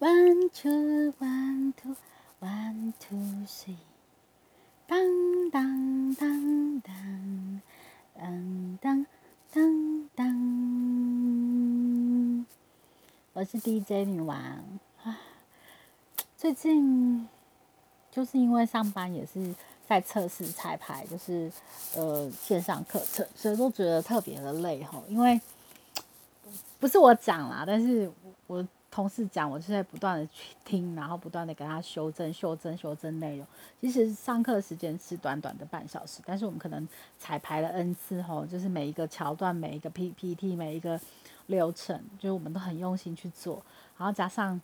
One two one two one two three，当当当当当当当当，我是 DJ 女王啊。最近就是因为上班也是在测试彩排，就是呃线上课程，所以都觉得特别的累哈。因为不是我讲啦，但是我。同事讲，我就在不断的去听，然后不断的给他修正、修正、修正内容。其实上课时间是短短的半小时，但是我们可能彩排了 N 次吼，就是每一个桥段、每一个 PPT、每一个流程，就是我们都很用心去做。然后加上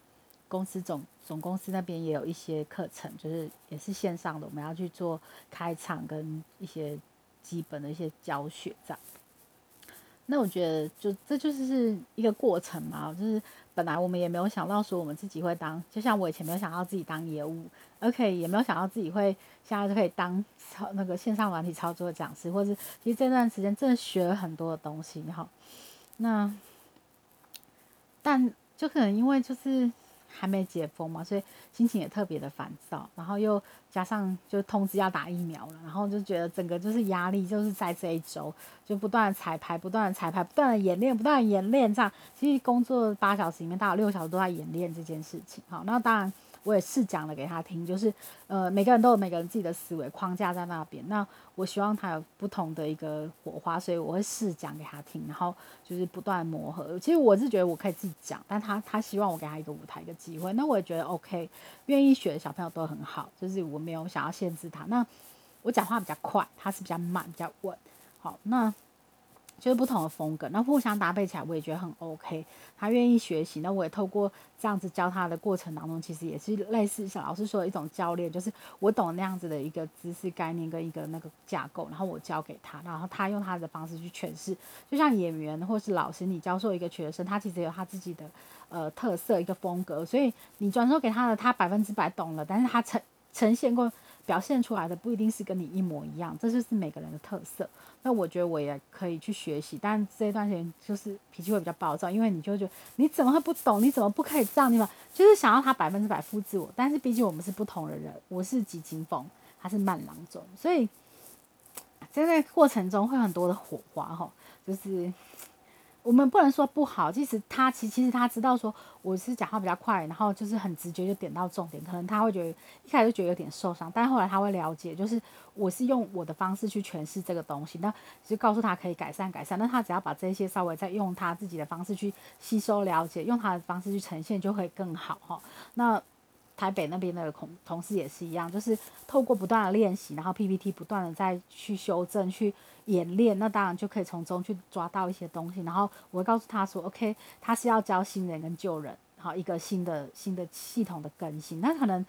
公司总总公司那边也有一些课程，就是也是线上的，我们要去做开场跟一些基本的一些教学这样。那我觉得，就这就是一个过程嘛，就是本来我们也没有想到说我们自己会当，就像我以前没有想到自己当业务，OK，也没有想到自己会现在就可以当操那个线上软体操作讲师，或是其实这段时间真的学了很多的东西哈。那但就可能因为就是。还没解封嘛，所以心情也特别的烦躁，然后又加上就通知要打疫苗了，然后就觉得整个就是压力，就是在这一周就不断彩排，不断彩排，不断的演练，不断演练，这样其实工作八小时里面大概六小时都在演练这件事情。好，那当然。我也是讲了给他听，就是呃，每个人都有每个人自己的思维框架在那边。那我希望他有不同的一个火花，所以我会试讲给他听，然后就是不断磨合。其实我是觉得我可以自己讲，但他他希望我给他一个舞台一个机会。那我也觉得 OK，愿意学的小朋友都很好，就是我没有想要限制他。那我讲话比较快，他是比较慢，比较稳。好，那。就是不同的风格，那互相搭配起来，我也觉得很 OK。他愿意学习，那我也透过这样子教他的过程当中，其实也是类似像老师说的一种教练，就是我懂那样子的一个知识概念跟一个那个架构，然后我教给他，然后他用他的方式去诠释。就像演员或是老师，你教授一个学生，他其实有他自己的呃特色一个风格，所以你转授给他的，他百分之百懂了，但是他呈呈现过。表现出来的不一定是跟你一模一样，这就是每个人的特色。那我觉得我也可以去学习，但这一段时间就是脾气会比较暴躁，因为你就觉得你怎么会不懂？你怎么不可以这样？你嘛就是想要他百分之百复制我，但是毕竟我们是不同的人，我是急惊风，他是慢郎中，所以在那过程中会很多的火花哈，就是。我们不能说不好，其实他其其实他知道说我是讲话比较快，然后就是很直觉就点到重点，可能他会觉得一开始觉得有点受伤，但后来他会了解，就是我是用我的方式去诠释这个东西，那就告诉他可以改善改善，那他只要把这些稍微再用他自己的方式去吸收了解，用他的方式去呈现就会更好哈。那。台北那边的同同事也是一样，就是透过不断的练习，然后 PPT 不断的再去修正、去演练，那当然就可以从中去抓到一些东西。然后我会告诉他说：“OK，他是要教新人跟旧人，好一个新的新的系统的更新。那可能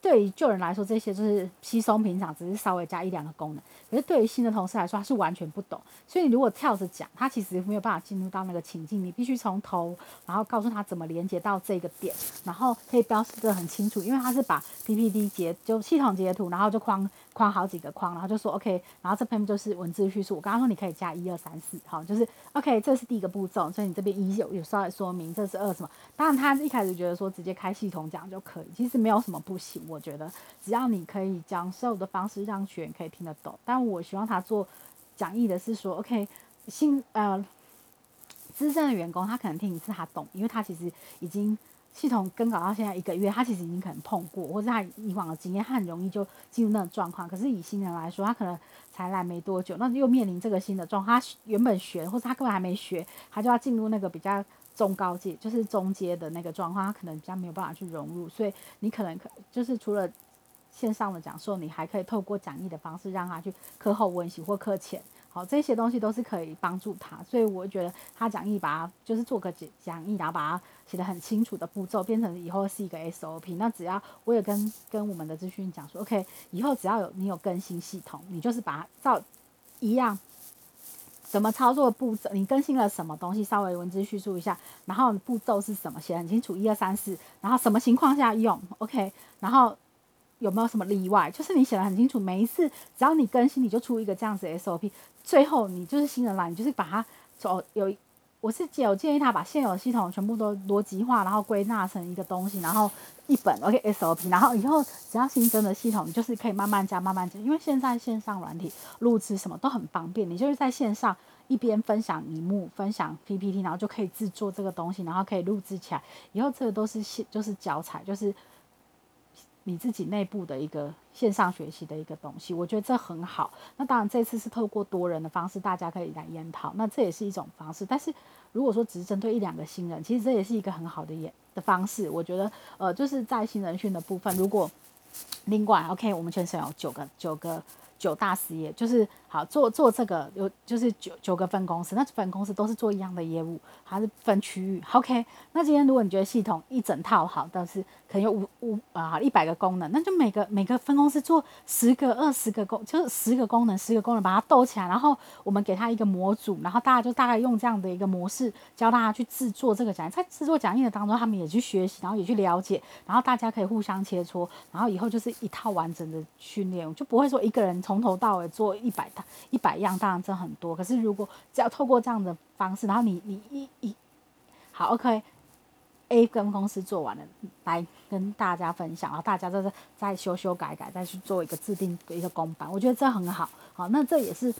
对于旧人来说，这些就是稀松平常，只是稍微加一两个功能。可是对于新的同事来说，他是完全不懂。所以你如果跳着讲，他其实没有办法进入到那个情境。你必须从头，然后告诉他怎么连接到这个点，然后可以标示的很清楚，因为他是把 PPT 截就系统截图，然后就框框好几个框，然后就说 OK，然后这篇就是文字叙述。我刚刚说你可以加一二三四，好，就是 OK，这是第一个步骤。所以你这边一有有稍微说明，这是二什么？当然他一开始觉得说直接开系统讲就可以，其实没有什么不行。我觉得只要你可以讲授的方式让学员可以听得懂，但我希望他做讲义的是说，OK，新呃资深的员工他可能听一次他懂，因为他其实已经系统更改到现在一个月，他其实已经可能碰过，或者他以往的经验，他很容易就进入那种状况。可是以新人来说，他可能才来没多久，那又面临这个新的状况，他原本学或者他根本还没学，他就要进入那个比较中高阶，就是中阶的那个状况，他可能比较没有办法去融入。所以你可能可就是除了。线上的讲授，你还可以透过讲义的方式让他去课后温习或课前，好，这些东西都是可以帮助他。所以我觉得他讲义把它就是做个讲讲义，然后把它写的很清楚的步骤，变成以后是一个 SOP。那只要我也跟跟我们的资讯讲说，OK，以后只要有你有更新系统，你就是把它照一样怎么操作步骤，你更新了什么东西，稍微文字叙述一下，然后步骤是什么，写很清楚，一二三四，然后什么情况下用，OK，然后。有没有什么例外？就是你写的很清楚，每一次只要你更新，你就出一个这样子 SOP。最后你就是新人来，你就是把它走有我是建我建议他把现有的系统全部都逻辑化，然后归纳成一个东西，然后一本 OK SOP，然后以后只要新增的系统，你就是可以慢慢加慢慢加，因为现在线上软体录制什么都很方便，你就是在线上一边分享荧幕、分享 PPT，然后就可以制作这个东西，然后可以录制起来，以后这个都是现就是教材，就是。你自己内部的一个线上学习的一个东西，我觉得这很好。那当然，这次是透过多人的方式，大家可以来研讨，那这也是一种方式。但是如果说只是针对一两个新人，其实这也是一个很好的演的方式。我觉得，呃，就是在新人训的部分，如果另外 OK，我们全省有九个九个九大事业，就是好做做这个有就是九九个分公司，那分公司都是做一样的业务，还是分区域？OK，那今天如果你觉得系统一整套好，但是可能有五五啊一百个功能，那就每个每个分公司做十个二十个功，就是十个功能十个功能把它斗起来，然后我们给他一个模组，然后大家就大概用这样的一个模式教大家去制作这个讲义，在制作讲义的当中，他们也去学习，然后也去了解，然后大家可以互相切磋，然后以后就是一套完整的训练，就不会说一个人从头到尾做一百套一百样，当然这很多，可是如果只要透过这样的方式，然后你你一一好 OK。A 跟公司做完了，来跟大家分享，然后大家就是再修修改改，再去做一个制定一个公版，我觉得这很好。好，那这也是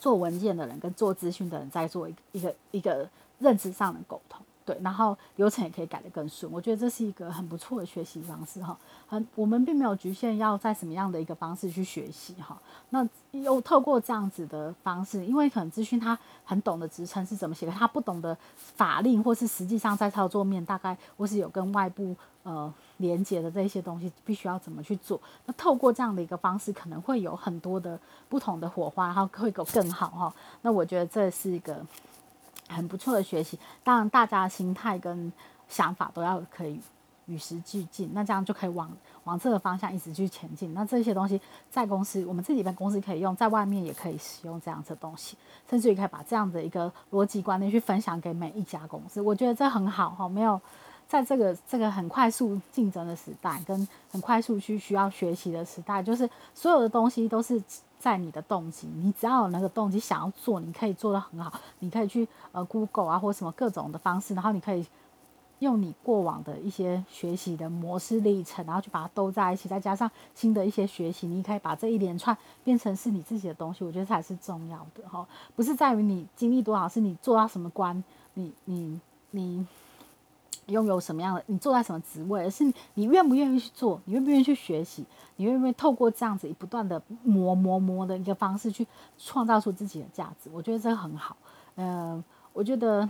做文件的人跟做资讯的人在做一个一个一个认知上的沟通。对，然后流程也可以改得更顺，我觉得这是一个很不错的学习方式哈。很，我们并没有局限要在什么样的一个方式去学习哈。那又透过这样子的方式，因为可能资讯他很懂得职称是怎么写的，他不懂得法令或是实际上在操作面大概或是有跟外部呃连接的这些东西，必须要怎么去做。那透过这样的一个方式，可能会有很多的不同的火花，然后会更好哈。那我觉得这是一个。很不错的学习，当然大家心态跟想法都要可以与时俱进，那这样就可以往往这个方向一直去前进。那这些东西在公司，我们自己在公司可以用，在外面也可以使用这样子的东西，甚至于可以把这样的一个逻辑观念去分享给每一家公司。我觉得这很好哈，没有在这个这个很快速竞争的时代，跟很快速去需要学习的时代，就是所有的东西都是。在你的动机，你只要有那个动机想要做，你可以做得很好。你可以去呃 Google 啊，或什么各种的方式，然后你可以用你过往的一些学习的模式历程，然后去把它都在一起，再加上新的一些学习，你可以把这一连串变成是你自己的东西。我觉得才是重要的哈，不是在于你经历多少，是你做到什么关，你你你。拥有什么样的，你坐在什么职位，而是你愿不愿意去做，你愿不愿意去学习，你愿不愿意透过这样子不断的磨磨磨的一个方式去创造出自己的价值？我觉得这个很好。嗯，我觉得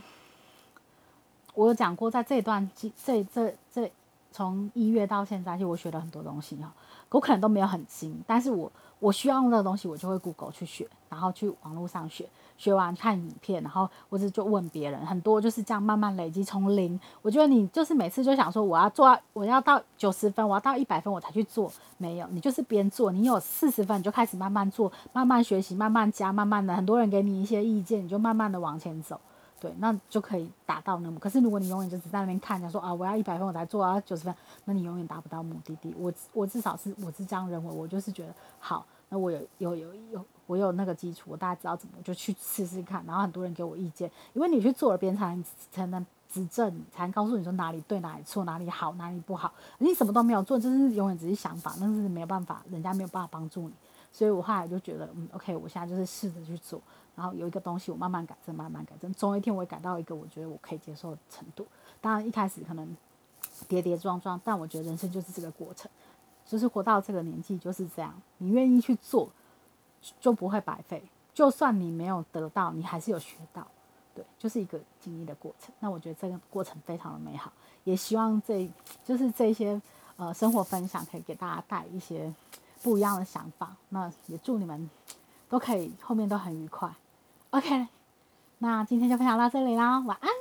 我有讲过，在这段这这这从一月到现在，其实我学了很多东西哈，我可能都没有很精，但是我我需要用的东西，我就会 Google 去学，然后去网络上学。学完看影片，然后或者就问别人，很多就是这样慢慢累积，从零。我觉得你就是每次就想说，我要做，我要到九十分，我要到一百分我才去做，没有，你就是边做，你有四十分你就开始慢慢做，慢慢学习，慢慢加，慢慢的，很多人给你一些意见，你就慢慢的往前走，对，那就可以达到那么。可是如果你永远就只在那边看，讲说啊，我要一百分我才做啊九十分，那你永远达不到目的地。我我至少是我是这样认为，我就是觉得好。那我有有有有，我有那个基础，我大家知道怎么，就去试试看。然后很多人给我意见，因为你去做了，别人才能才能指正，才能告诉你说哪里对，哪里错，哪里好，哪里不好。你什么都没有做，就是永远只是想法，那是没有办法，人家没有办法帮助你。所以我后来就觉得，嗯，OK，我现在就是试着去做，然后有一个东西我慢慢改正，慢慢改正，总有一天我会改到一个我觉得我可以接受的程度。当然一开始可能跌跌撞撞，但我觉得人生就是这个过程。就是活到这个年纪就是这样，你愿意去做，就不会白费。就算你没有得到，你还是有学到，对，就是一个经历的过程。那我觉得这个过程非常的美好，也希望这就是这些呃生活分享可以给大家带一些不一样的想法。那也祝你们都可以后面都很愉快。OK，那今天就分享到这里啦，晚安。